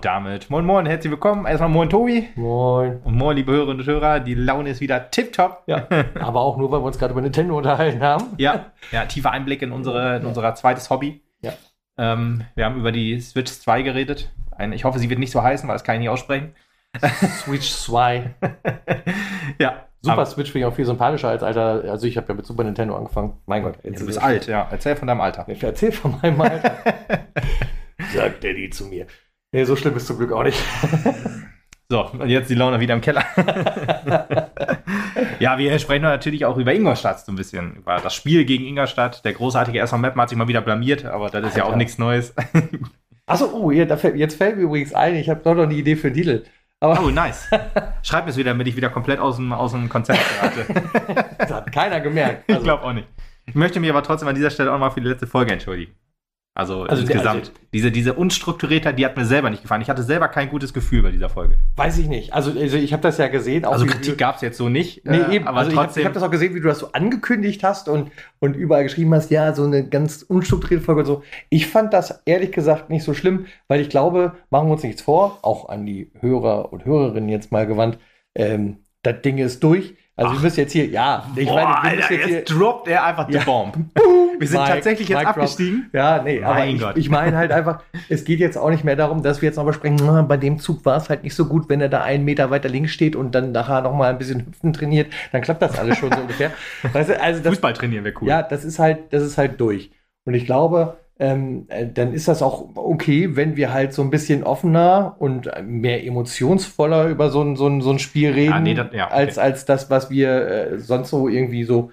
Und damit moin moin, herzlich willkommen. Erstmal moin Tobi. Moin. Und moin liebe Hörerinnen und Hörer. Die Laune ist wieder tipptopp. Ja, aber auch nur, weil wir uns gerade über Nintendo unterhalten haben. Ja, ja tiefer Einblick in, unsere, in unser zweites Hobby. Ja. Ähm, wir haben über die Switch 2 geredet. Ein, ich hoffe, sie wird nicht so heißen, weil das kann ich nicht aussprechen. Switch 2. Ja. Super aber Switch finde ich auch viel sympathischer als alter. Also ich habe ja mit Super Nintendo angefangen. Mein Gott. du bist alt, ja. Erzähl von deinem Alter. Ich erzähl von meinem Alter. Sagt Daddy zu mir. Nee, so schlimm ist zum Glück auch nicht. So, und jetzt die Laune wieder im Keller. ja, wir sprechen natürlich auch über Ingolstadt so ein bisschen. Über das Spiel gegen Ingolstadt. Der großartige erste Map hat sich mal wieder blamiert, aber das ist ja auch Alter. nichts Neues. Achso, oh, da fällt, jetzt fällt mir übrigens ein, ich habe doch noch eine Idee für einen Titel. Aber Oh, nice. Schreib mir es wieder, damit ich wieder komplett aus dem, aus dem Konzept gerate. das hat keiner gemerkt. Ich Also, glaube auch nicht. Ich möchte mich aber trotzdem an dieser Stelle auch mal für die letzte Folge entschuldigen. Also, Also insgesamt. also- diese, diese unstrukturierte, die hat mir selber nicht gefallen. Ich hatte selber kein gutes Gefühl bei dieser Folge. weiß ich nicht. Also, also ich habe das ja gesehen. Auch Also Kritik gab es jetzt so nicht. Nee, äh, eben. Aber also ich habe trotzdem. hab das auch gesehen, wie du das so angekündigt hast und, und überall geschrieben hast, ja, so eine ganz unstrukturierte Folge und so. Ich fand das ehrlich gesagt nicht so schlimm, weil ich glaube, machen wir uns nichts vor, auch an die Hörer und Hörerinnen jetzt mal gewandt, ähm, das Ding ist durch. Also wir müssen jetzt hier, ja, ich Boah, meine, wir Alter, müssen jetzt hier, jetzt droppt er einfach die Ja. Bomb. Wir sind Mic- tatsächlich jetzt drop. abgestiegen. Ja, nee, aber Mein ich, Gott. ich meine halt einfach, es geht jetzt auch nicht mehr darum, dass wir jetzt noch besprechen, "Na, bei dem Zug war es halt nicht so gut, wenn er da einen Meter weiter links steht und dann nachher noch mal ein bisschen Hüpfen trainiert, dann klappt das alles schon so ungefähr. Weißt du, also das, Fußball trainieren wäre cool. ja, das ist halt, das ist halt durch. Und ich glaube, ähm, äh, dann ist das auch okay, wenn wir halt so ein bisschen offener und mehr emotionsvoller über so ein, so ein, so ein Spiel reden, Ah, nee, das- ja, okay. als, als das, was wir äh, sonst so irgendwie so,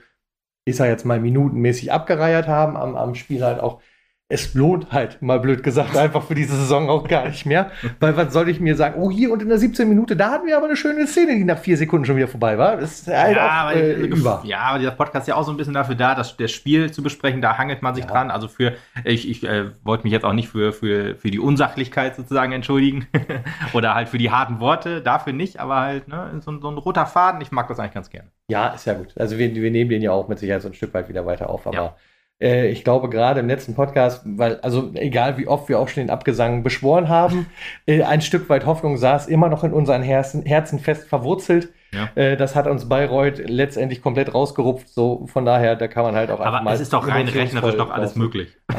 ich sag jetzt mal, minutenmäßig abgereiert haben am, am Spiel halt auch. Es lohnt halt, mal blöd gesagt, einfach für diese Saison auch gar nicht mehr. Weil was soll ich mir sagen? Oh, hier und in der 17 Minute, da hatten wir aber eine schöne Szene, die nach vier Sekunden schon wieder vorbei war. Das ist halt ja, auch aber, äh, über. ja, aber dieser Podcast ist ja auch so ein bisschen dafür da, das, das Spiel zu besprechen. Da hangelt man sich Ja. dran. Also für, ich, ich äh, wollte mich jetzt auch nicht für, für, für die Unsachlichkeit sozusagen entschuldigen. Oder halt für die harten Worte. Dafür nicht, aber halt ne, so, ein- so ein roter Faden. Ich mag das eigentlich ganz gerne. Ja, ist ja gut. Also wir, wir nehmen den ja auch mit Sicherheit so ein Stück weit wieder weiter auf. Aber Ja. Äh, ich glaube gerade im letzten Podcast, weil, also egal wie oft wir auch schon den Abgesang beschworen haben, äh, ein Stück weit Hoffnung saß immer noch in unseren Herzen, Herzen fest verwurzelt. Ja. Äh, das hat uns Bayreuth letztendlich komplett rausgerupft. So von daher, da kann man halt auch Aber es ist doch rein rechnerisch doch alles möglich.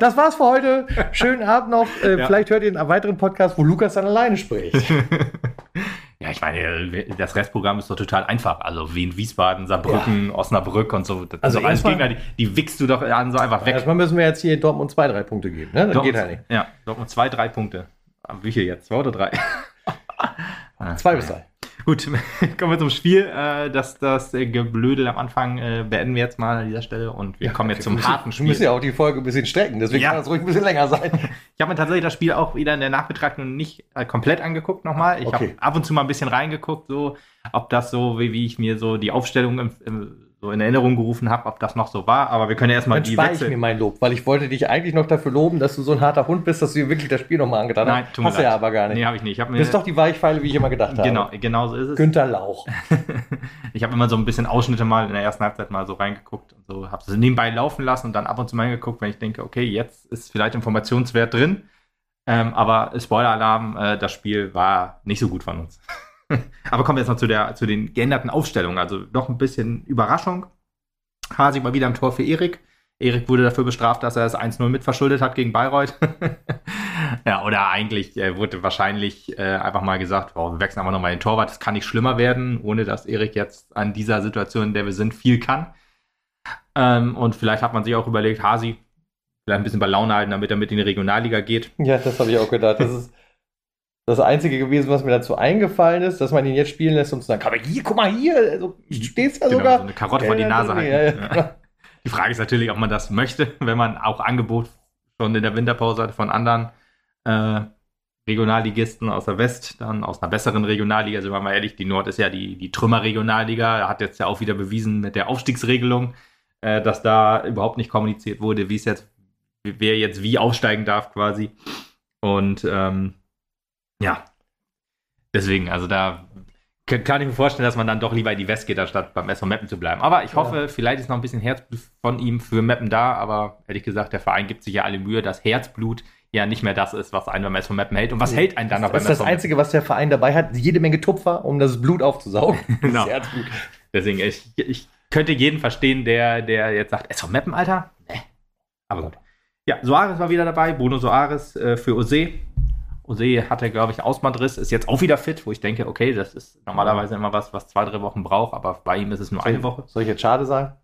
Das war's für heute. Schönen Abend noch. Äh, Ja. Vielleicht hört ihr einen weiteren Podcast, wo Lukas dann alleine spricht. Ja, ich meine, das Restprogramm ist doch total einfach. Also Wien, Wiesbaden, Saarbrücken, Osnabrück und so. Das Also doch alles Gegner, die, die wickst du doch an so einfach weg. Erstmal müssen wir jetzt hier Dortmund zwei, drei Punkte geben. Ne? Das Dortmund- geht halt nicht. Ja, Dortmund zwei, drei Punkte. Wie viel jetzt? Zwei oder drei? Zwei bis drei. Gut, kommen wir zum Spiel. Äh, Das, das äh, Geblödel am Anfang äh, beenden wir jetzt mal an dieser Stelle und wir kommen jetzt zum wir müssen, harten Wir Spiel. müssen ja auch die Folge ein bisschen strecken, deswegen Ja. kann das ruhig ein bisschen länger sein. Ich habe mir tatsächlich das Spiel auch wieder in der Nachbetrachtung nicht äh, komplett angeguckt nochmal. Ich Okay. habe ab und zu mal ein bisschen reingeguckt, so ob das so, wie, wie ich mir so die Aufstellung im, im, so in Erinnerung gerufen habe, ob das noch so war. Aber wir können ja erstmal die spare ich Wechsel. mir mein Lob, weil ich wollte dich eigentlich noch dafür loben, dass du so ein harter Hund bist, dass du dir wirklich das Spiel nochmal angetan Nein, hast. tut mir Hast du ja aber gar nicht. Nee, habe ich nicht. Ich habe mir das ist doch die Weichpfeile, wie ich immer gedacht genau, habe. genau so ist es. Günter Lauch. ich habe immer so ein bisschen Ausschnitte mal in der ersten Halbzeit mal so reingeguckt und so habe es nebenbei laufen lassen und dann ab und zu mal hingeguckt, wenn ich denke, okay, jetzt ist vielleicht Informationswert drin. Ähm, aber Spoiler-Alarm, äh, das Spiel war nicht so gut von uns. aber kommen wir jetzt noch zu, der, zu den geänderten Aufstellungen. Also doch ein bisschen Überraschung. Hasi mal wieder am Tor für Erik. Erik wurde dafür bestraft, dass er das 1-0 mitverschuldet hat gegen Bayreuth. ja, oder eigentlich äh, wurde wahrscheinlich äh, einfach mal gesagt, oh, wir wechseln einfach nochmal den Torwart, das kann nicht schlimmer werden, ohne dass Erik jetzt an dieser Situation, in der wir sind, viel kann. Ähm, und vielleicht hat man sich auch überlegt, Hasi vielleicht ein bisschen bei Laune halten, damit er mit in die Regionalliga geht. Ja, das habe ich auch gedacht. Das ist das Einzige gewesen, was mir dazu eingefallen ist, dass man ihn jetzt spielen lässt und zu sagen, aber hier, guck mal hier, also, stehst ja Genau, sogar. so eine Karotte vor die Nase halten. Ja, ja. Ja. Die Frage ist natürlich, ob man das möchte, wenn man auch Angebot schon in der Winterpause hat von anderen äh, Regionalligisten aus der West, dann aus einer besseren Regionalliga. Also, wenn wir mal ehrlich, die Nord ist ja die, die Trümmer-Regionalliga, hat jetzt ja auch wieder bewiesen mit der Aufstiegsregelung, äh, dass da überhaupt nicht kommuniziert wurde, wie es jetzt, wer jetzt wie aufsteigen darf quasi. Und ähm, ja, deswegen, also da kann, ich mir vorstellen, dass man dann doch lieber in die West geht, anstatt beim SV Meppen zu bleiben. Aber ich hoffe, vielleicht ist noch ein bisschen Herzblut von ihm für Meppen da, aber ehrlich gesagt, der Verein gibt sich ja alle Mühe, das Herzblut ja nicht mehr das ist, was einen beim SV Meppen hält. Und was hält einen dann noch Das beim ist das Einzige, was der Verein dabei hat. Jede Menge Tupfer, um das Blut aufzusaugen. Genau. Das Herzblut. Deswegen, ich, ich könnte jeden verstehen, der, der jetzt sagt, SV Meppen, Alter? Nee. Aber gut. Ja, Soares war wieder dabei, Bruno Soares äh, für Ose. Ose hatte, glaube ich, Ausbandriss, ist jetzt auch wieder fit, wo ich denke, okay, das ist normalerweise immer was, was zwei, drei Wochen braucht, aber bei ihm ist es nur eine Woche. Soll ich jetzt schade sagen?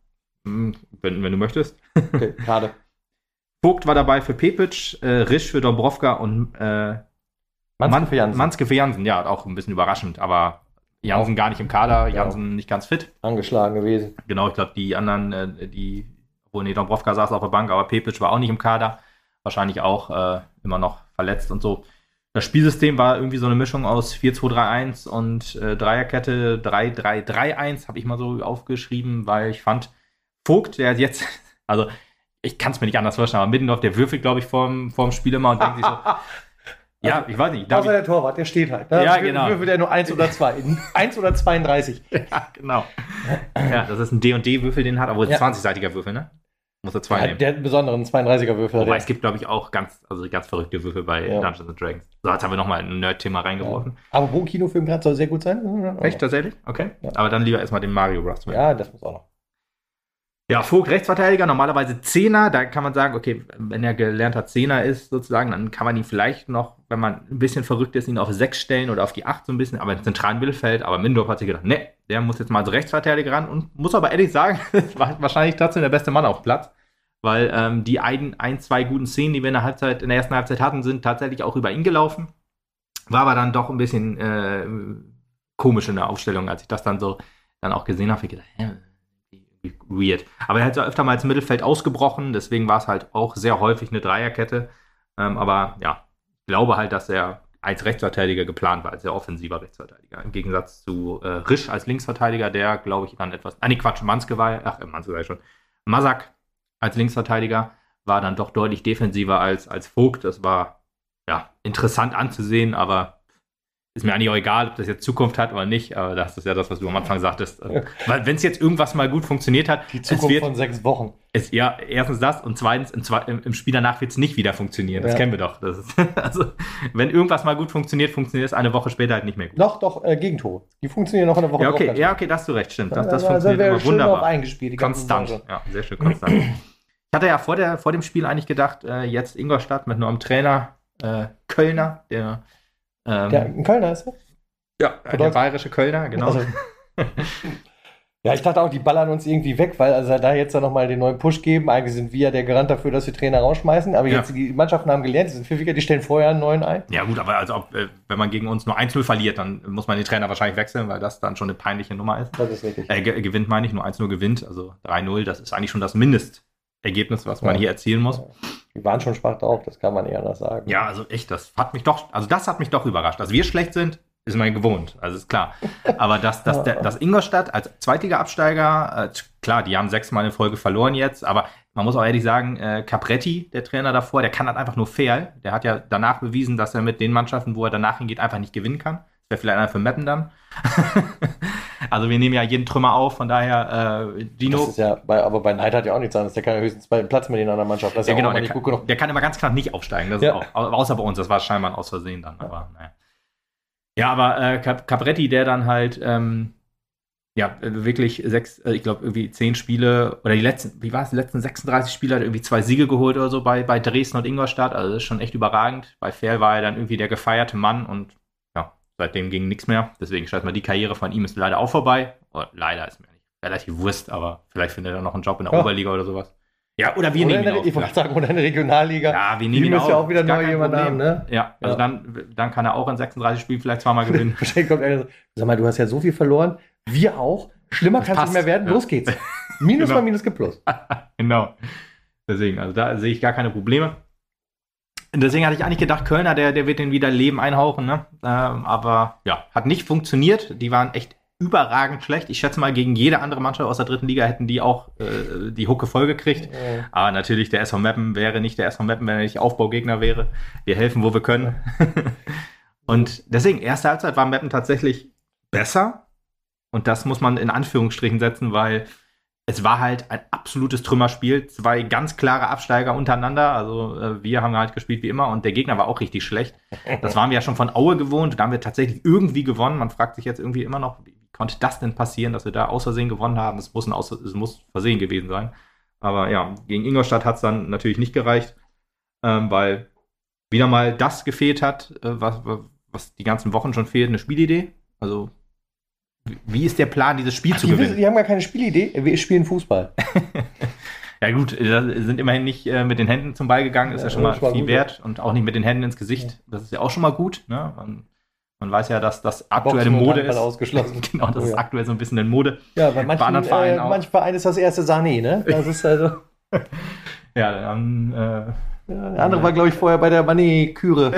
Hm, Wenn, wenn du möchtest. Okay, schade. Vogt war dabei für Pepic, äh, Risch für Dombrovka und äh, Manske für Jansen. Manske für Jansen. Ja, auch ein bisschen überraschend, aber Jansen gar nicht im Kader, Ja. Jansen nicht ganz fit. Angeschlagen gewesen. Genau, ich glaube, die anderen, äh, die, obwohl, nee, Dombrovka saß auf der Bank, aber Pepic war auch nicht im Kader. Wahrscheinlich auch äh, immer noch verletzt und so. Das Spielsystem war irgendwie so eine Mischung aus 4-2-3-1 und äh, Dreierkette 3-3-3-1, habe ich mal so aufgeschrieben, weil ich fand, Vogt, der jetzt, also ich kann es mir nicht anders vorstellen, aber Middendorf, der würfelt, glaube ich, vorm, vorm Spiel immer und denkt sich so, ja, ich weiß nicht, Außer der Torwart, der steht halt. Ja, Wür- genau. Würfelt er nur 1 oder 2. 1 oder 32. Ja, genau. Ja, das ist ein D&D-Würfel, den hat, obwohl es Ja. 20-seitiger Würfel, ne? Muss er zwei Ja, nehmen. der hat einen besonderen 32er Würfel. Wobei Der, es gibt, glaube ich, auch ganz, also ganz verrückte Würfel bei Ja. Dungeons and Dragons. So, jetzt haben wir nochmal ein Nerd-Thema reingeworfen. aber wo Kinofilm gerade soll sehr gut sein. Echt, tatsächlich? Okay. Ja. Aber dann lieber erstmal den Mario Bros. Ja, das muss auch noch. Ja, Vogt, Rechtsverteidiger, normalerweise Zehner. Da kann man sagen, okay, wenn er gelernter Zehner ist, sozusagen, dann kann man ihn vielleicht noch, wenn man ein bisschen verrückt ist, ihn auf sechs stellen oder auf die acht so ein bisschen, aber im zentralen Mittelfeld. Aber Mindorf hat sich gedacht, ne, der muss jetzt mal als Rechtsverteidiger ran und muss aber ehrlich sagen, war wahrscheinlich trotzdem der beste Mann auf Platz. Weil ähm, die ein, ein, zwei guten Szenen, die wir in der Halbzeit, in der ersten Halbzeit hatten, sind tatsächlich auch über ihn gelaufen. War aber dann doch ein bisschen äh, komisch in der Aufstellung, als ich das dann so dann auch gesehen habe. Ich gedacht, hä, weird. Aber er hat ja öfter mal ins Mittelfeld ausgebrochen, deswegen war es halt auch sehr häufig eine Dreierkette. Ähm, aber ja, ich glaube halt, dass er als Rechtsverteidiger geplant war, als sehr offensiver Rechtsverteidiger. Im Gegensatz zu äh, Risch als Linksverteidiger, der, glaube ich, dann etwas. Ah, nee, Quatsch, Manske war, ach, Manske sei schon. Masak als Linksverteidiger war dann doch deutlich defensiver als, als Vogt. Das war ja interessant anzusehen, aber ist mir eigentlich auch egal, ob das jetzt Zukunft hat oder nicht. Aber das ist ja das, was du am Anfang sagtest. Äh, Weil wenn es jetzt irgendwas mal gut funktioniert hat, Die es Zukunft wird, von sechs Wochen. es, ja, erstens das und zweitens im, im, Spiel danach wird es nicht wieder funktionieren. Das Ja. kennen wir doch. Ist, also, wenn irgendwas mal gut funktioniert, funktioniert es eine Woche später halt nicht mehr gut. Doch, doch, äh, Gegentore. Die funktionieren noch in der Woche. Ja, okay, ja, okay, das hast du recht, stimmt. Das, Da- das da- da funktioniert immer wunderbar. eingespielt. Konstant. Saison. Ja, sehr schön konstant. Ich hatte ja vor, der, vor dem Spiel eigentlich gedacht, äh, jetzt Ingolstadt mit neuem Trainer, äh, Kölner, der, ähm, Der ein Kölner ist er? ja, der Bedeutet- bayerische Kölner, genau. Also, ja, ich dachte auch, die ballern uns irgendwie weg, weil also da jetzt dann nochmal den neuen Push geben. Eigentlich sind wir ja der Garant dafür, dass wir Trainer rausschmeißen. Aber Ja. jetzt die Mannschaften haben gelernt, die sind pfiffiger, die stellen vorher einen neuen ein. Ja, gut, aber also, ob, äh, wenn man gegen uns nur 1-0 verliert, dann muss man den Trainer wahrscheinlich wechseln, weil das dann schon eine peinliche Nummer ist. Das ist richtig. Äh, ge gewinnt meine ich, nur 1-0 gewinnt, also 3-0, das ist eigentlich schon das Mindestergebnis, was man Ja. hier erzielen muss. Die waren schon schwach drauf, das kann man eher anders sagen. Ja, also echt, das hat mich doch, also das hat mich doch überrascht. Dass wir schlecht sind, ist mir gewohnt, also ist klar. Aber dass, dass, der, dass Ingolstadt als Zweitliga-Absteiger, äh, klar, die haben sechsmal in Folge verloren jetzt, aber man muss auch ehrlich sagen, äh, Capretti, der Trainer davor, der kann das einfach nur fair. Der hat ja danach bewiesen, dass er mit den Mannschaften, wo er danach hingeht, einfach nicht gewinnen kann. Das wäre vielleicht einer für Meppen dann. also wir nehmen ja jeden Trümmer auf, von daher äh, Dino. Das ist ja, bei, aber bei Neid hat ja auch nichts anderes. Der kann ja höchstens bei Platz mit den anderen Mannschaften. Das ist Ja, ja, genau, auch der nicht kann, gut genug. der kann immer ganz knapp nicht aufsteigen. Das Ja. ist auch, au- außer bei uns, das war scheinbar ein Aus Versehen dann. Aber naja. Ja, aber äh, Cap Capretti, der dann halt ähm, ja wirklich sechs, äh, ich glaube irgendwie zehn Spiele oder die letzten, wie war es, die letzten 36 Spiele hat irgendwie zwei Siege geholt oder so bei, bei Dresden und Ingolstadt. Also das ist schon echt überragend. Bei Fair war er dann irgendwie der gefeierte Mann und ja, seitdem ging nichts mehr. Deswegen schätze mal, die Karriere von ihm ist leider auch vorbei. Oder leider ist mir nicht relativ Wurst, aber vielleicht findet er noch einen Job in der Ja. Oberliga oder sowas. Ja, oder wir Oder nehmen ihn auf. ich wollte sagen, oder in der Regionalliga. Ja, wir die nehmen ihn müssen auf. ja auch wieder neu jemanden haben, ne? Ja, also Ja. Dann, dann kann er auch in 36 Spielen vielleicht zweimal gewinnen. Wahrscheinlich kommt einer so, sag mal, du hast ja so viel verloren. Wir auch. Schlimmer kann es nicht mehr werden. Ja. Los geht's. Minus Genau. mal Minus gibt Plus. genau. Deswegen, also da sehe ich gar keine Probleme. Und deswegen hatte ich eigentlich gedacht, Kölner, der, der wird den wieder Leben einhauchen, ne? Ähm, aber ja, hat nicht funktioniert. Die waren echt überragend schlecht. Ich schätze mal, gegen jede andere Mannschaft aus der dritten Liga hätten die auch äh, die Hucke voll gekriegt. Äh, Aber natürlich, der SV Meppen wäre nicht der SV Meppen, wenn er nicht Aufbaugegner wäre. Wir helfen, wo wir können. und deswegen, erste Halbzeit war Meppen tatsächlich besser. Und das muss man in Anführungsstrichen setzen, weil es war halt ein absolutes Trümmerspiel. Zwei ganz klare Absteiger untereinander. Also äh, wir haben halt gespielt wie immer und der Gegner war auch richtig schlecht. Das waren wir ja schon von Aue gewohnt. Da haben wir tatsächlich irgendwie gewonnen. Man fragt sich jetzt irgendwie immer noch, wie konnte das denn passieren, dass wir da aus Versehen gewonnen haben? Es muss, ein aus es muss Versehen gewesen sein. Aber ja, gegen Ingolstadt hat es dann natürlich nicht gereicht, ähm, weil wieder mal das gefehlt hat, äh, was, was die ganzen Wochen schon fehlt, eine Spielidee. Also wie ist der Plan, dieses Spiel Ach, zu die gewinnen? die haben gar keine Spielidee. Wir spielen Fußball. ja gut, sind immerhin nicht äh, mit den Händen zum Ball gegangen, ist ja, ja schon mal viel gut, wert. Und auch nicht mit den Händen ins Gesicht. Das ist ja auch schon mal gut. Ne? Man, man weiß ja, dass das aktuelle Mode ist. Ausgeschlossen. genau, das oh, ja. ist aktuell so ein bisschen in Mode. Ja, bei manchen, bei Vereinen, äh, manchen Vereinen ist das erste Sané, ne? Das ist also. ja, dann. Äh, ja, der andere war, glaube ich, vorher bei der Mané-Küre.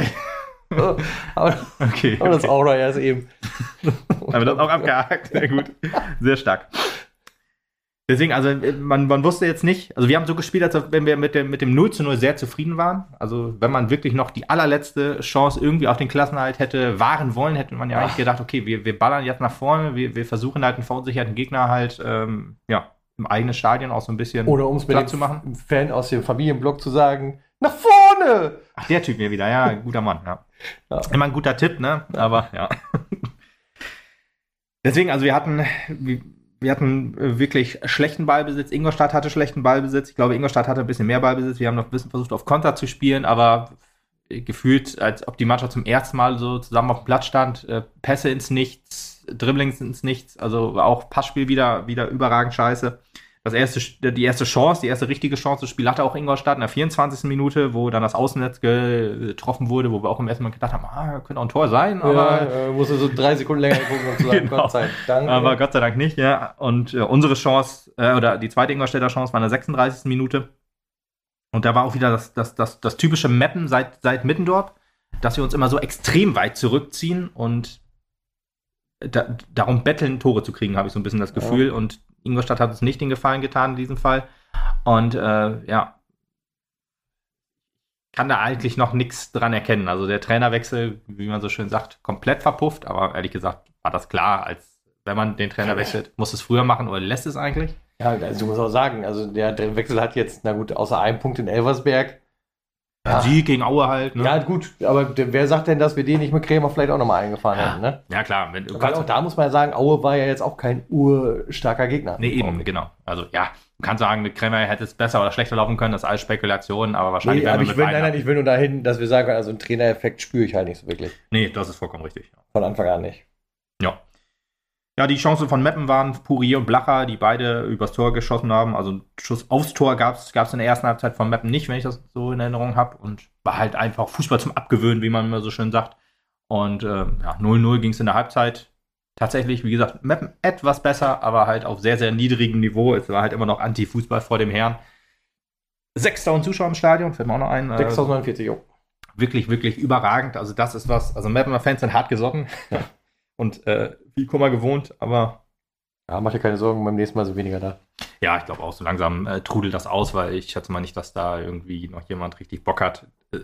Aber, okay, aber das okay. auch noch erst eben. Haben wir das auch abgehakt? Sehr gut. Sehr stark. Deswegen, also man, man wusste jetzt nicht, also wir haben so gespielt, als wenn wir mit dem, mit dem 0 zu 0 sehr zufrieden waren. Also wenn man wirklich noch die allerletzte Chance irgendwie auf den Klassenhalt hätte wahren wollen, hätte man ja Ach. eigentlich gedacht, okay, wir, wir ballern jetzt nach vorne, wir, wir versuchen halt einen verunsicherten Gegner halt, ähm, ja, im eigenen Stadion auch so ein bisschen Oder um es mit zu machen. Fan aus dem Familienblock zu sagen, nach vorne! Ach, der Typ mir wieder, ja, guter Mann, ja. ja. Immer ein guter Tipp, ne? Aber ja. Deswegen, also wir hatten, wir hatten äh, wirklich schlechten Ballbesitz. Ingolstadt hatte schlechten Ballbesitz. Ich glaube, Ingolstadt hatte ein bisschen mehr Ballbesitz. Wir haben noch ein bisschen versucht, auf Konter zu spielen, aber gefühlt, als ob die Mannschaft zum ersten Mal so zusammen auf dem Platz stand. Äh, Pässe ins Nichts, Dribblings ins Nichts, also auch Passspiel wieder, wieder überragend scheiße das erste, die erste Chance, die erste richtige Chance des Spiels hatte auch Ingolstadt in der 24. Minute, wo dann das Außennetz getroffen wurde, wo wir auch im ersten Mal gedacht haben, ah, könnte auch ein Tor sein, aber. Ja, äh, musste so drei Sekunden länger gucken, um zu sagen, genau. Gott sei Dank. Aber Gott sei Dank nicht, ja. Und äh, unsere Chance, äh, oder die zweite Ingolstädter Chance war in der 36. Minute. Und da war auch wieder das, das, das, das typische Mappen seit, seit Mittendorf, dass wir uns immer so extrem weit zurückziehen und da, darum betteln, Tore zu kriegen, habe ich so ein bisschen das Gefühl. Ja. Und Ingolstadt hat uns nicht den Gefallen getan in diesem Fall. Und äh, ja, kann da eigentlich noch nichts dran erkennen. Also der Trainerwechsel, wie man so schön sagt, komplett verpufft. Aber ehrlich gesagt war das klar, als wenn man den Trainer wechselt, muss es früher machen oder lässt es eigentlich? Ja, also du musst auch sagen, also der, Wechsel hat jetzt, na gut, außer einem Punkt in Elversberg, ja. Sieg gegen Aue halt. Ne? Ja, gut, aber wer sagt denn, dass wir den nicht mit Krämer vielleicht auch nochmal eingefahren ja. hätten? Ne? Ja, klar. Wenn, Weil auch da muss man ja sagen, Aue war ja jetzt auch kein urstarker Gegner. Nee, eben, genau. Also ja, man kann sagen, mit Krämer hätte es besser oder schlechter laufen können, das ist alles Spekulation, aber wahrscheinlich nee, aber ich will, nein, nein, ich will nur dahin, dass wir sagen, also einen Trainereffekt spüre ich halt nicht so wirklich. Nee, das ist vollkommen richtig. Von Anfang an nicht. Ja. Ja, die Chancen von Meppen waren Purier und Blacher, die beide übers Tor geschossen haben. Also einen Schuss aufs Tor gab es in der ersten Halbzeit von Meppen nicht, wenn ich das so in Erinnerung habe. Und war halt einfach Fußball zum Abgewöhnen, wie man immer so schön sagt. Und äh, ja, 0-0 ging es in der Halbzeit. Tatsächlich, wie gesagt, Meppen etwas besser, aber halt auf sehr, sehr niedrigem Niveau. Es war halt immer noch Anti-Fußball vor dem Herrn. 6000 Zuschauer im Stadion, fällt mir auch noch ein. 6049, äh, jo. Wirklich, wirklich überragend. Also, das ist was. Also, Mappener Fans sind hart gesotten. Ja. Und äh, wie Kummer gewohnt, aber. Ja, mach dir keine Sorgen, beim nächsten Mal sind weniger da. Ja, ich glaube auch, so langsam äh, trudelt das aus, weil ich schätze mal nicht, dass da irgendwie noch jemand richtig Bock hat, äh,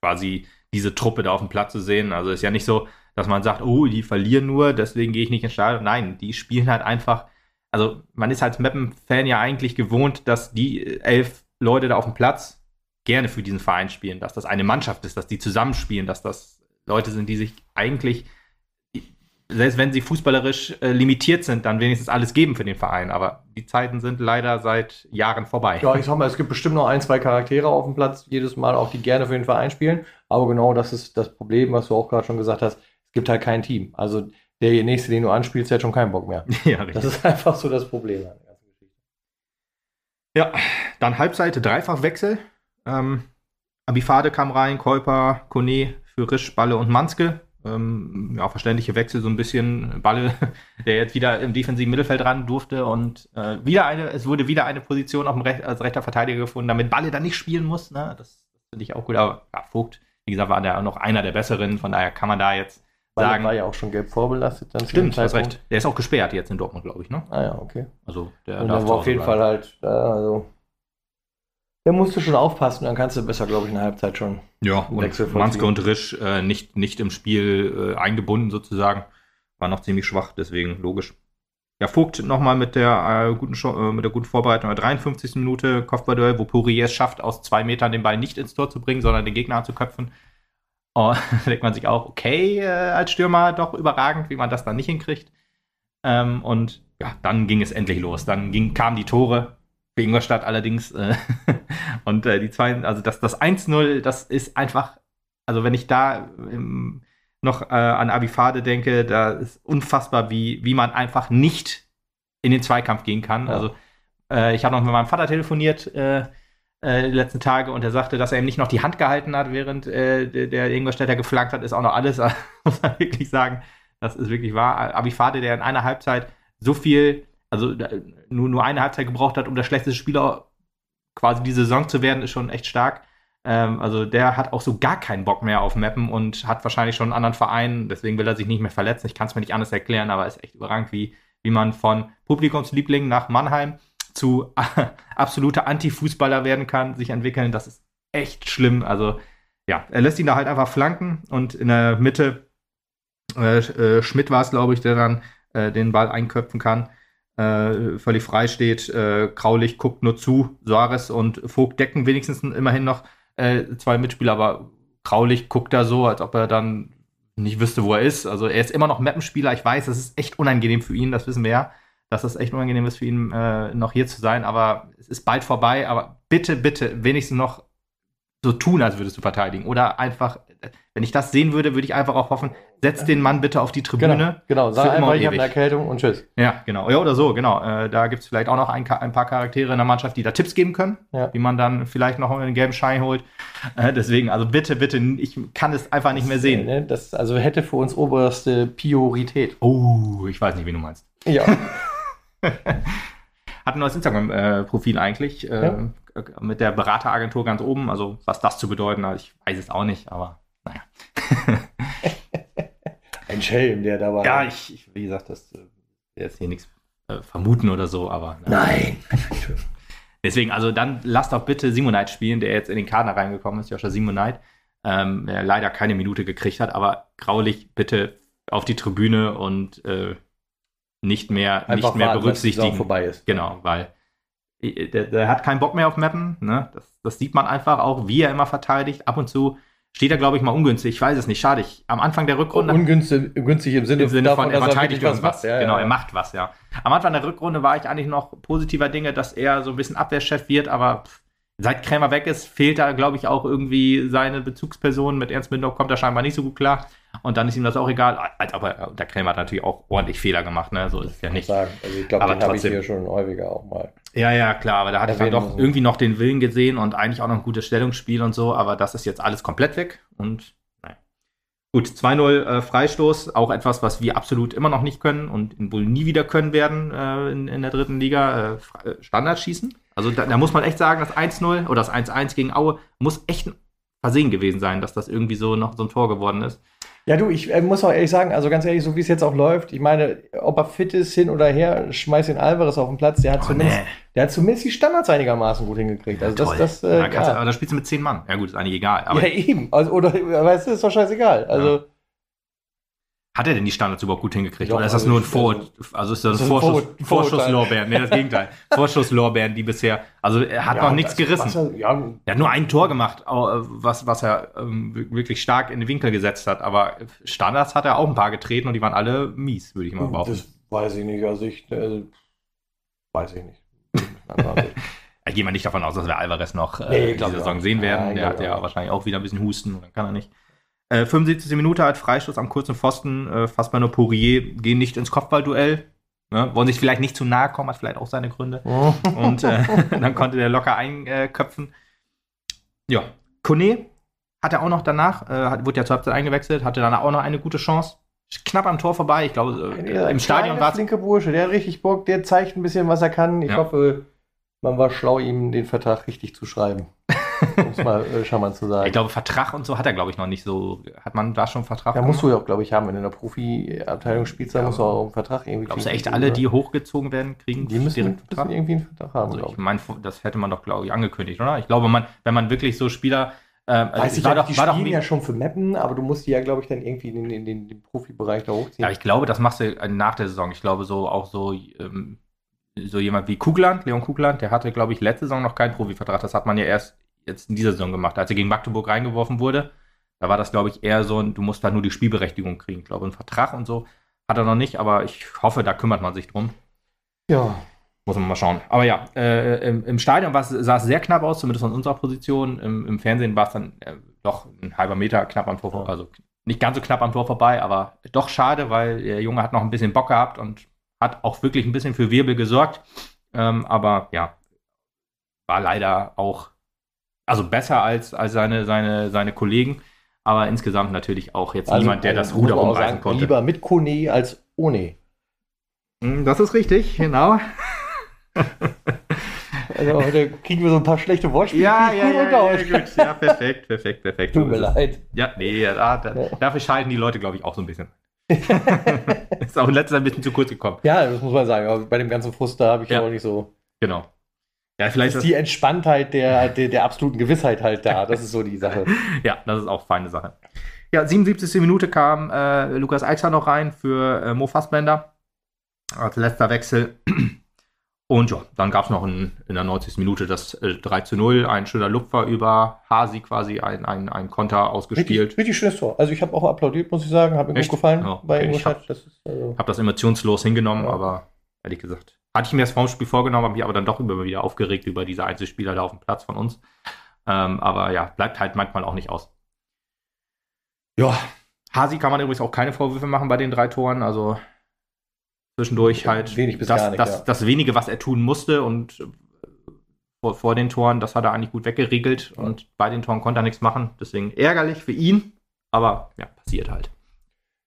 quasi diese Truppe da auf dem Platz zu sehen. Also ist ja nicht so, dass man sagt, oh, die verlieren nur, deswegen gehe ich nicht ins Stadion. Nein, die spielen halt einfach. Also man ist als Mappen-Fan ja eigentlich gewohnt, dass die elf Leute da auf dem Platz gerne für diesen Verein spielen, dass das eine Mannschaft ist, dass die zusammenspielen, dass das Leute sind, die sich eigentlich selbst wenn sie fußballerisch äh, limitiert sind, dann wenigstens alles geben für den Verein. Aber die Zeiten sind leider seit Jahren vorbei. Ja, ich sag mal, es gibt bestimmt noch ein, zwei Charaktere auf dem Platz, jedes Mal auch, die gerne für den Verein spielen. Aber genau das ist das Problem, was du auch gerade schon gesagt hast. Es gibt halt kein Team. Also der nächste, den du anspielst, der hat schon keinen Bock mehr. ja, richtig. Das ist einfach so das Problem. Ja, dann Halbseite Dreifachwechsel. Ähm, Abifade kam rein, Käuper, Kone für Risch, Balle und Manske ähm, ja, verständliche Wechsel, so ein bisschen Balle, der jetzt wieder im defensiven Mittelfeld ran durfte und äh, wieder eine, es wurde wieder eine Position auf dem Rech als rechter Verteidiger gefunden, damit Balle dann nicht spielen muss. Ne? Das, finde ich auch gut. Aber ja, Vogt, wie gesagt, war der noch einer der besseren, von daher kann man da jetzt Balle sagen. war ja auch schon gelb vorbelastet. Dann Stimmt, hast recht. Der ist auch gesperrt jetzt in Dortmund, glaube ich, ne? Ah ja, okay. Also der und dann war auf jeden. Fall halt, also da musst du schon aufpassen, dann kannst du besser, glaube ich, in der Halbzeit schon. Ja, und Manske und Risch äh, nicht, nicht im Spiel äh, eingebunden sozusagen. War noch ziemlich schwach, deswegen logisch. ja, Vogt nochmal mit der, äh, guten äh, mit der guten Vorbereitung der 53. Minute Kopfballduell, wo Pourier es schafft, aus zwei Metern den Ball nicht ins Tor zu bringen, sondern den Gegner anzuköpfen. Oh, da denkt man sich auch, okay, äh, als Stürmer doch überragend, wie man das dann nicht hinkriegt. Ähm, und ja, dann ging es endlich los. Dann ging, kamen die Tore für Ingolstadt allerdings. Äh, und äh, die zwei, also das, das 1-0, das ist einfach, also wenn ich da im, noch äh, an Abifade denke, da ist unfassbar, wie, wie man einfach nicht in den Zweikampf gehen kann. Ja. Also äh, ich habe noch mit meinem Vater telefoniert äh, äh, die letzten Tage und er sagte, dass er ihm nicht noch die Hand gehalten hat, während äh, der, der Ingolstädter geflankt hat, ist auch noch alles, muss man wirklich sagen. Das ist wirklich wahr. Abifade, der in einer Halbzeit so viel, also nur, nur eine Halbzeit gebraucht hat, um der schlechteste Spieler quasi die Saison zu werden, ist schon echt stark. Ähm, also der hat auch so gar keinen Bock mehr auf Mappen und hat wahrscheinlich schon einen anderen Verein, deswegen will er sich nicht mehr verletzen. Ich kann es mir nicht anders erklären, aber ist echt überragend, wie, wie man von Publikumsliebling nach Mannheim zu absoluter Anti-Fußballer werden kann, sich entwickeln. Das ist echt schlimm. Also ja, er lässt ihn da halt einfach flanken und in der Mitte äh, äh, Schmidt war es, glaube ich, der dann äh, den Ball einköpfen kann. Äh, völlig frei steht. Äh, Kraulich guckt nur zu. Soares und Vogt decken wenigstens immerhin noch äh, zwei Mitspieler, aber Kraulich guckt da so, als ob er dann nicht wüsste, wo er ist. Also er ist immer noch Mappenspieler. Ich weiß, das ist echt unangenehm für ihn, das wissen wir ja, dass es echt unangenehm ist für ihn, äh, noch hier zu sein. Aber es ist bald vorbei. Aber bitte, bitte, wenigstens noch so tun, als würdest du verteidigen. Oder einfach, wenn ich das sehen würde, würde ich einfach auch hoffen, setz den Mann bitte auf die Tribüne. Genau, genau. sag einfach, ich habe eine Erkältung und tschüss. Ja, genau. Ja, oder so, genau. Äh, da gibt es vielleicht auch noch ein, ein, paar Charaktere in der Mannschaft, die da Tipps geben können, ja. wie man dann vielleicht noch einen gelben Schein holt. Äh, deswegen, also bitte, bitte, ich kann es einfach nicht mehr sehen. Ne, das also hätte für uns oberste Priorität. Oh, ich weiß nicht, wie du meinst. Ja. Hat ein neues Instagram-Profil eigentlich. Äh, ja mit der Berateragentur ganz oben. Also, was das zu bedeuten hat, ich weiß es auch nicht, aber. Ein Schelm, der da war. Ja, ich, ich wie gesagt, das äh, jetzt hier nichts äh, vermuten oder so, aber. Nein. Deswegen, also dann lasst doch bitte Simonite spielen, der jetzt in den Kader reingekommen ist, Joscha Simonite, ähm, der leider keine Minute gekriegt hat, aber graulich bitte auf die Tribüne und äh, nicht mehr, Einfach nicht mehr warten, berücksichtigen. vorbei ist. Genau, weil der, der, hat keinen Bock mehr auf Mappen. Ne? Das, das, sieht man einfach auch, wie er immer verteidigt. Ab und zu steht er, glaube ich, mal ungünstig. Ich weiß es nicht. Schade. Ich, am Anfang der Rückrunde. Ungünstig, ungünstig im Sinne, im Sinne davon, von, er verteidigt er irgendwas. Ja, genau, ja. er macht was, ja. Am Anfang der Rückrunde war ich eigentlich noch positiver Dinge, dass er so ein bisschen Abwehrchef wird, aber seit Krämer weg ist, fehlt da, glaube ich, auch irgendwie seine Bezugsperson. Mit Ernst Mindorf kommt er scheinbar nicht so gut klar. Und dann ist ihm das auch egal. Als aber der Krämer hat natürlich auch ordentlich Fehler gemacht, ne? So ist es ja nicht. Sagen. Also ich glaube, den habe ich hier schon häufiger auch mal. Ja, ja, klar, aber da hatte ich dann doch irgendwie noch den Willen gesehen und eigentlich auch noch ein gutes Stellungsspiel und so, aber das ist jetzt alles komplett weg und nein. Gut, 2-0 äh, Freistoß, auch etwas, was wir absolut immer noch nicht können und wohl nie wieder können werden äh, in, in, der dritten Liga, äh, äh Standardschießen. Also da, da, muss man echt sagen, das 1-0 oder das 1-1 gegen Aue muss echt ein Versehen gewesen sein, dass das irgendwie so noch so ein Tor geworden ist. Ja, du, ich äh, muss auch ehrlich sagen, also ganz ehrlich, so wie es jetzt auch läuft, ich meine, ob er fit ist, hin oder her, schmeiß den Alvarez auf den Platz, der hat, oh, zumindest, nee. der hat zumindest die Standards einigermaßen gut hingekriegt. Also ja, das, das, äh, ja, ja. aber da spielst du mit zehn Mann. Ja gut, ist eigentlich egal. ja, eben. Also, oder, weißt du, ist doch scheißegal. Also. Ja. Hat er denn die Standards überhaupt gut hingekriegt? Doch, oder ist das also nur ein Vor, also ist das, das ein Vorschuss, Vorschusslorbeeren? Nee, das Gegenteil. Vorschusslorbeeren, die bisher, also er hat ja, noch nichts gerissen. Er, ja. er, hat nur ein Tor gemacht, was, was er ähm, wirklich stark in den Winkel gesetzt hat. Aber Standards hat er auch ein paar getreten und die waren alle mies, würde ich mal behaupten. Das weiß ich nicht. Also ich, äh, weiß ich nicht. Da gehen wir nicht davon aus, dass wir Alvarez noch äh, nee, die Saison sehen werden. Der hat ja wahrscheinlich auch wieder ein bisschen Husten und dann kann er nicht. Äh, 75. Minute hat Freistoß am kurzen Pfosten. Äh, Fassbein und Poirier gehen nicht ins Kopfballduell. Ne? Wollen sich vielleicht nicht zu nahe kommen, hat vielleicht auch seine Gründe. und äh, dann konnte der locker einköpfen. Ja, Kone hatte auch noch danach, äh, wurde ja zur Halbzeit eingewechselt, hatte dann auch noch eine gute Chance. Knapp am Tor vorbei, ich glaube, äh, im Stadion war es. linke Bursche, der hat richtig Bock, der zeigt ein bisschen, was er kann. Ich ja. hoffe, man war schlau, ihm den Vertrag richtig zu schreiben um es mal äh, charmant zu sagen. Ich glaube, Vertrag und so hat er, glaube ich, noch nicht so. Hat man da schon Vertrag? Ja, musst du ja auch, glaube ich, haben. Wenn du in der Profi-Abteilung spielst, dann ja, musst du auch einen Vertrag irgendwie Glaubst du echt, alle, die hochgezogen werden, kriegen die müssen, müssen irgendwie einen Vertrag haben? Also ich meine, das hätte man doch, glaube ich, angekündigt, oder? Ich glaube, man, wenn man wirklich so Spieler Ähm, also Weiß ich war ja, doch, die war spielen doch, ja schon für Mappen, aber du musst die ja, glaube ich, dann irgendwie in, in, in, den Profibereich da hochziehen. Ja, ich glaube, das machst du nach der Saison. Ich glaube, so auch so, ähm, so jemand wie Kugland, Leon Kugland, der hatte, glaube ich, letzte Saison noch keinen Profivertrag. Das hat man ja erst jetzt in dieser Saison gemacht, als er gegen Magdeburg reingeworfen wurde. Da war das, glaube ich, eher so, du musst da nur die Spielberechtigung kriegen. Ich glaube, einen Vertrag und so hat er noch nicht, aber ich hoffe, da kümmert man sich drum. Ja. Muss man mal schauen. Aber ja, äh, im, im, Stadion sah es sehr knapp aus, zumindest von unserer Position. Im, im Fernsehen war es dann äh, doch ein halber Meter knapp am Tor, vorbei. also nicht ganz so knapp am Tor vorbei, aber doch schade, weil der Junge hat noch ein bisschen Bock gehabt und hat auch wirklich ein bisschen für Wirbel gesorgt. Ähm, aber ja, war leider auch, also besser als, als seine, seine, seine Kollegen aber insgesamt natürlich auch jetzt also, niemand, der das Ruder umreißen sagen, konnte. Lieber mit Kone als ohne. Hm, das ist richtig, genau. Also heute kriegen wir so ein paar schlechte Wortspiele. Ja, ja, ja, ja, gut. ja, perfekt, perfekt, perfekt. Tut mir leid. Ja, nee, da, da, dafür schalten die Leute, glaube ich, auch so ein bisschen. ist auch in letzter Zeit ein bisschen zu kurz gekommen. Ja, das muss man sagen. Aber bei dem ganzen Frust, da habe ich ja auch nicht so. Genau. Ja, vielleicht ist die Entspanntheit der, der, der, absoluten Gewissheit halt da. Das ist so die Sache. ja, das ist auch feine Sache. Ja, 77. Minute kam äh, Lukas Eichler noch rein für äh, Mo Fassbender als letzter Wechsel. Und ja, dann gab es noch in, in, der 90. Minute das äh, 3 zu 0, ein schöner Lupfer über Hasi quasi, ein, ein, ein Konter ausgespielt. Richtig, richtig schönes Tor. Also ich habe auch applaudiert, muss ich sagen, hat mir Echt? gut gefallen ja, bei Ich habe das, also hab das emotionslos hingenommen, ja. aber ehrlich gesagt hatte ich mir das vorm Spiel vorgenommen, habe mich aber dann doch immer wieder aufgeregt über diese Einzelspieler da auf dem Platz von uns. Ähm, aber ja, bleibt halt manchmal auch nicht aus. Ja, Hasi kann man übrigens auch keine Vorwürfe machen bei den drei Toren. Also zwischendurch halt Wenig bis das, gar nicht, das, ja. das wenige, was er tun musste und vor, vor, den Toren, das hat er eigentlich gut weggeregelt und bei den Toren konnte er nichts machen. Deswegen ärgerlich für ihn, aber ja, passiert halt.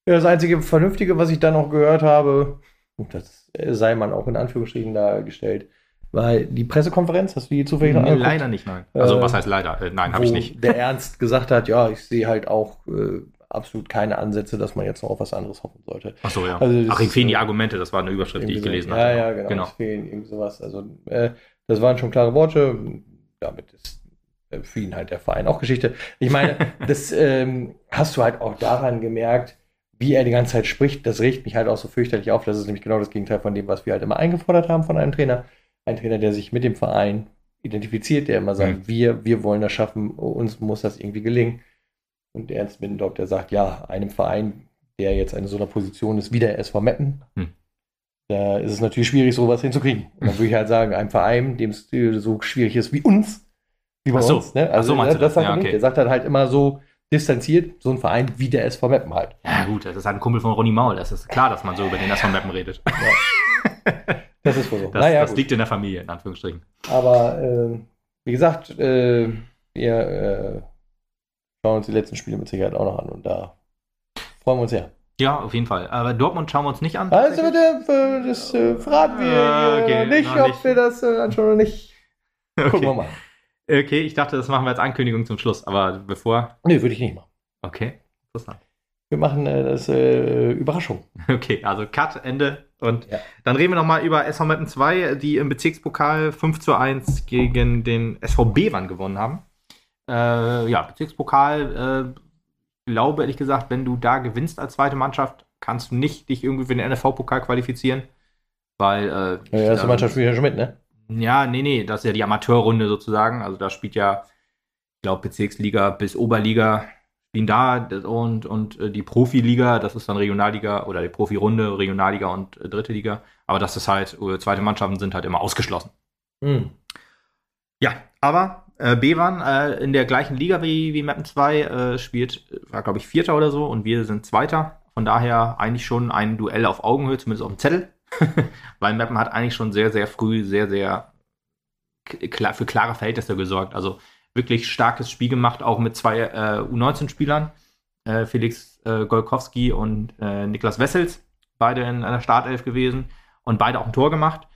Ja, das einzige Vernünftige, was ich dann noch gehört habe, das sei man auch in Anführungsstrichen dargestellt. Weil die Pressekonferenz, hast du die zufällig noch angeguckt? Leider nicht, nein. Also äh, was heißt leider? Äh, nein, habe ich nicht. Der Ernst gesagt hat, ja, ich sehe halt auch äh, absolut keine Ansätze, dass man jetzt noch auf was anderes hoffen sollte. Ach so, ja. Also Ach, ihm fehlen die Argumente, das war eine Überschrift, die ich gelesen habe. Ja, ja, genau. genau. Es fehlen irgendwie sowas. Also äh, das waren schon klare Worte. Damit ist äh, für ihn halt der Verein auch Geschichte. Ich meine, das ähm, hast du halt auch daran gemerkt, wie er die ganze Zeit spricht, das regt mich halt auch so fürchterlich auf. Das ist nämlich genau das Gegenteil von dem, was wir halt immer eingefordert haben von einem Trainer. Ein Trainer, der sich mit dem Verein identifiziert, der immer sagt, mhm. wir, wir wollen das schaffen, uns muss das irgendwie gelingen. Und der Ernst Middendorf, der sagt, ja, einem Verein, der jetzt in so einer Position ist wie der SV Meppen, mhm. da ist es natürlich schwierig, sowas hinzukriegen. Und dann würde ich halt sagen, einem Verein, dem es so schwierig ist wie uns, wie bei so. uns. Ne? Also, so, das, das sagt ja, okay. Der sagt dann halt immer so, distanziert, so ein Verein wie der SV Meppen halt. Ja, gut, das ist halt ein Kumpel von Ronny Maul. Das ist klar, dass man so über den SV Meppen redet. Ja. Das ist wohl so. Das, naja, das liegt in der Familie, in Anführungsstrichen. Aber äh, wie gesagt, äh, wir äh, schauen uns die letzten Spiele mit Sicherheit auch noch an und da freuen wir uns sehr. Ja, auf jeden Fall. Aber Dortmund schauen wir uns nicht an. Also, äh, das äh, verraten wir ah, okay, nicht, ob nicht. wir das äh, anschauen oder nicht. Gucken okay. wir mal. Okay, ich dachte, das machen wir als Ankündigung zum Schluss, aber bevor. Nee, würde ich nicht machen. Okay, interessant. Wir machen äh, das äh, Überraschung. Okay, also Cut, Ende. Und ja. dann reden wir nochmal über SV Meppen 2, die im Bezirkspokal 5 zu 1 gegen den SV Bevern gewonnen haben. Äh, ja, Bezirkspokal, äh, glaube ehrlich gesagt, wenn du da gewinnst als zweite Mannschaft, kannst du nicht dich irgendwie für den NFV-Pokal qualifizieren. Weil. Äh, ja, die erste Mannschaft spielt ja schon mit, ne? Ja, nee, nee, das ist ja die Amateurrunde sozusagen. Also da spielt ja, ich glaube, Bezirksliga bis Oberliga spielen da und, und äh, die Profiliga, das ist dann Regionalliga oder die Profirunde, Regionalliga und äh, dritte Liga. Aber das ist halt, äh, zweite Mannschaften sind halt immer ausgeschlossen. Mhm. Ja, aber äh, Bevan äh, in der gleichen Liga wie, wie Mappen 2 äh, spielt, war glaube ich Vierter oder so und wir sind Zweiter. Von daher eigentlich schon ein Duell auf Augenhöhe, zumindest auf dem Zettel. Weil Meppen hat eigentlich schon sehr, sehr früh sehr, sehr klar, für klare Verhältnisse gesorgt. Also wirklich starkes Spiel gemacht, auch mit zwei äh, U19-Spielern, äh, Felix äh, Golkowski und äh, Niklas Wessels, beide in einer Startelf gewesen und beide auch ein Tor gemacht.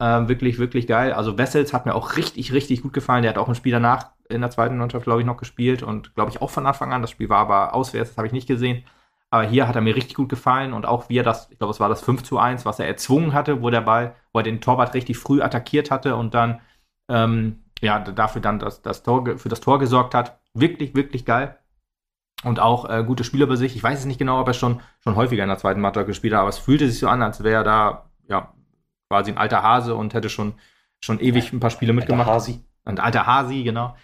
Ähm, wirklich, wirklich geil. Also Wessels hat mir auch richtig, richtig gut gefallen. Der hat auch ein Spiel danach in der zweiten Mannschaft, glaube ich, noch gespielt und glaube ich auch von Anfang an. Das Spiel war aber auswärts, das habe ich nicht gesehen. Aber hier hat er mir richtig gut gefallen und auch wie er das, ich glaube, es war das 5 zu 1, was er erzwungen hatte, wo der Ball, wo er den Torwart richtig früh attackiert hatte und dann ähm, ja, dafür dann das, das Tor, für das Tor gesorgt hat. Wirklich, wirklich geil. Und auch äh, gute Spieler bei sich. Ich weiß es nicht genau, ob er schon, schon häufiger in der zweiten Mannschaft gespielt hat, aber es fühlte sich so an, als wäre er da ja, quasi ein alter Hase und hätte schon, schon ewig ein paar Spiele mitgemacht. Alter Hasi. Ein alter Hasi, genau.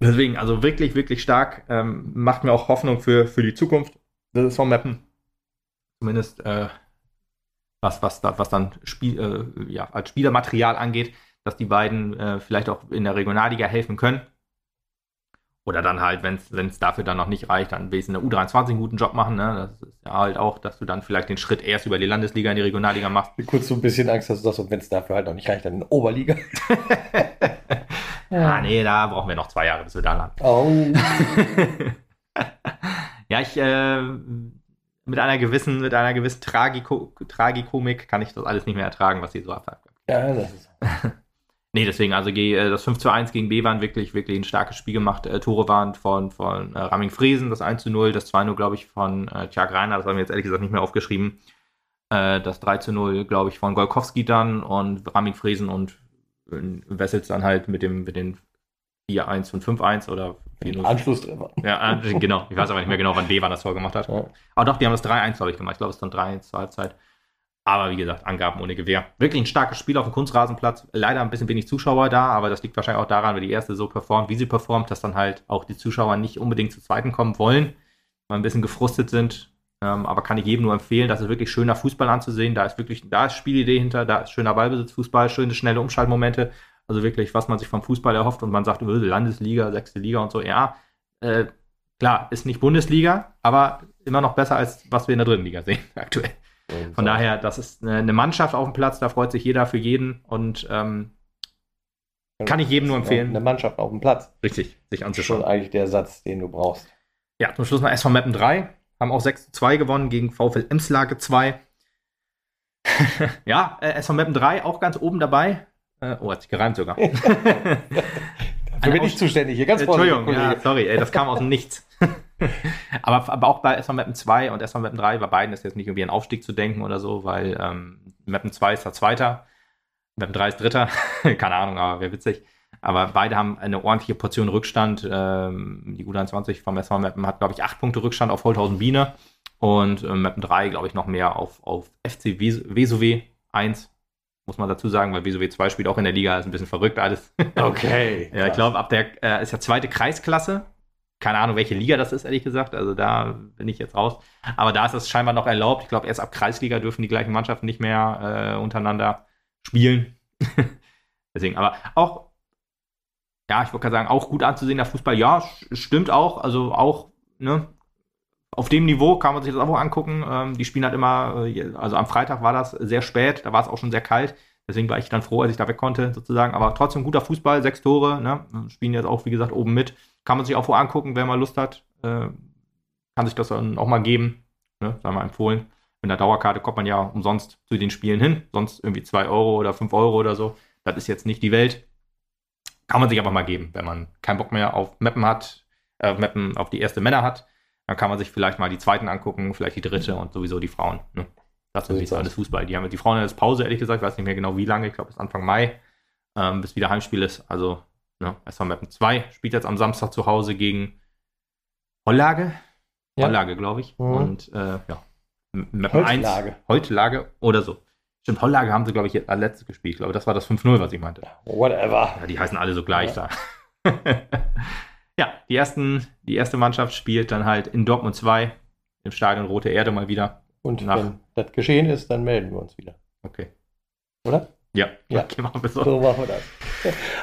Deswegen, also wirklich, wirklich stark. Ähm, macht mir auch Hoffnung für, für die Zukunft. Das ist vom Mappen. Zumindest äh, was, was, was dann Spiel, äh, ja, als Spielermaterial angeht, dass die beiden äh, vielleicht auch in der Regionalliga helfen können. Oder dann halt, wenn es dafür dann noch nicht reicht, dann wenigstens in der U23 einen guten Job machen. Ne? Das ist ja halt auch, dass du dann vielleicht den Schritt erst über die Landesliga in die Regionalliga machst. Kurz so ein bisschen Angst, dass du sagst, wenn es dafür halt noch nicht reicht, dann in der Oberliga. ja. Ah, nee, da brauchen wir noch zwei Jahre, bis wir da landen. Oh. ja, ich, äh, mit einer gewissen, mit einer gewissen Tragiko Tragikomik kann ich das alles nicht mehr ertragen, was sie so abfragt. Ja, das ist. nee, deswegen, also äh, das 5 zu 1 gegen B waren wirklich, wirklich ein starkes Spiel gemacht. Äh, Tore waren von, von äh, Ramming Friesen, das 1 zu 0, das 2 0, glaube ich, von äh, Tjag Reiner, das haben wir jetzt ehrlich gesagt nicht mehr aufgeschrieben. Äh, das 3 zu 0, glaube ich, von Golkowski dann und Ramming Friesen und Wessels dann halt mit dem, mit den 4-1 und 5-1 oder Anschlusstreffer. Ja, genau. Ich weiß aber nicht mehr genau, wann B das Tor gemacht hat. Ja. Aber doch, die haben das 3-1, glaube ich, gemacht. Ich glaube, es ist dann 3-1 zur Halbzeit. Aber wie gesagt, Angaben ohne Gewehr. Wirklich ein starkes Spiel auf dem Kunstrasenplatz. Leider ein bisschen wenig Zuschauer da, aber das liegt wahrscheinlich auch daran, weil die erste so performt, wie sie performt, dass dann halt auch die Zuschauer nicht unbedingt zur zweiten kommen wollen, weil ein bisschen gefrustet sind. Ähm, aber kann ich jedem nur empfehlen, das ist wirklich schöner Fußball anzusehen. Da ist wirklich, da ist Spielidee hinter, da ist schöner Ballbesitzfußball, schöne, schnelle Umschaltmomente. Also wirklich, was man sich vom Fußball erhofft und man sagt, Landesliga, sechste Liga und so. Ja, äh, klar, ist nicht Bundesliga, aber immer noch besser als was wir in der dritten Liga sehen aktuell. Von daher, das ist eine Mannschaft auf dem Platz, da freut sich jeder für jeden und ähm, kann ich jedem nur empfehlen. Eine Mannschaft auf dem Platz. Richtig, sich anzuschauen. Schon eigentlich der Satz, den du brauchst. Ja, zum Schluss noch SV Mappen 3. Haben auch 6 zu 2 gewonnen gegen VfL Emslage 2. ja, äh, SV Mappen 3 auch ganz oben dabei. Äh, oh, hat sich gereimt sogar. Dafür bin ich zuständig hier, ganz Entschuldigung, ja, sorry, ey, das kam aus dem Nichts. aber, aber auch bei SV Mappen 2 und SV Mappen 3, bei beiden ist jetzt nicht irgendwie ein Aufstieg zu denken oder so, weil ähm, Mappen 2 ist der Zweiter, Mappen 3 ist Dritter, keine Ahnung, aber wäre witzig. Aber beide haben eine ordentliche Portion Rückstand. Ähm, die U23 vom SV Mappen hat, glaube ich, acht Punkte Rückstand auf Holthausen Biene und äh, Mappen 3, glaube ich, noch mehr auf, auf FC Vesowe 1 muss man dazu sagen, weil WSOW 2 spielt auch in der Liga, ist ein bisschen verrückt alles. Okay. ja, ich glaube, ab der äh, ist ja zweite Kreisklasse. Keine Ahnung, welche Liga das ist, ehrlich gesagt. Also da bin ich jetzt raus. Aber da ist es scheinbar noch erlaubt. Ich glaube, erst ab Kreisliga dürfen die gleichen Mannschaften nicht mehr äh, untereinander spielen. Deswegen, aber auch, ja, ich wollte gerade sagen, auch gut anzusehen, der Fußball, ja, stimmt auch. Also auch, ne, auf dem Niveau kann man sich das auch angucken. Ähm, die spielen halt immer, äh, also am Freitag war das sehr spät, da war es auch schon sehr kalt. Deswegen war ich dann froh, als ich da weg konnte, sozusagen. Aber trotzdem guter Fußball, sechs Tore, ne? spielen jetzt auch, wie gesagt, oben mit. Kann man sich auch wo angucken, wer mal Lust hat. Äh, kann sich das dann auch mal geben. Ne? Sagen wir empfohlen. Mit der Dauerkarte kommt man ja umsonst zu den Spielen hin. Sonst irgendwie zwei Euro oder fünf Euro oder so. Das ist jetzt nicht die Welt. Kann man sich aber mal geben, wenn man keinen Bock mehr auf Mappen hat, äh, Mappen auf die erste Männer hat dann kann man sich vielleicht mal die zweiten angucken, vielleicht die dritte und sowieso die Frauen. Ne? Das ist so alles Fußball. Die haben die Frauen jetzt Pause, ehrlich gesagt, ich weiß nicht mehr genau wie lange, ich glaube bis Anfang Mai, ähm, bis wieder Heimspiel ist. Also, ne, SV Mappen 2 spielt jetzt am Samstag zu Hause gegen Hollage. Ja. Hollage, glaube ich. Mhm. Und äh, ja, Mappen 1. Holtlage oder so. Stimmt, Hollage haben sie, glaube ich, jetzt als letztes gespielt. Ich glaube, das war das 5-0, was ich meinte. Whatever. Ja, die heißen alle so gleich ja. da. Ja, die, ersten, die erste Mannschaft spielt dann halt in Dortmund 2 im Stadion Rote Erde mal wieder. Und nach wenn das geschehen ist, dann melden wir uns wieder. Okay. Oder? Ja, ja. Okay, machen wir so. so machen wir das.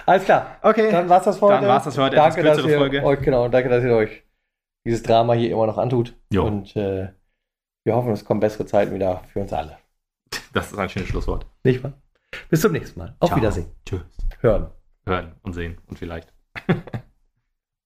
Alles klar. Okay. Dann war's das für heute. Dann war's das für heute. Danke, dass ihr Folge. euch, genau, und danke, dass ihr euch dieses Drama hier immer noch antut. Jo. Und äh, wir hoffen, es kommen bessere Zeiten wieder für uns alle. Das ist ein schönes Schlusswort. Nicht wahr? Bis zum nächsten Mal. Auf Ciao. Wiedersehen. Tschüss. Hören. Hören und sehen und vielleicht.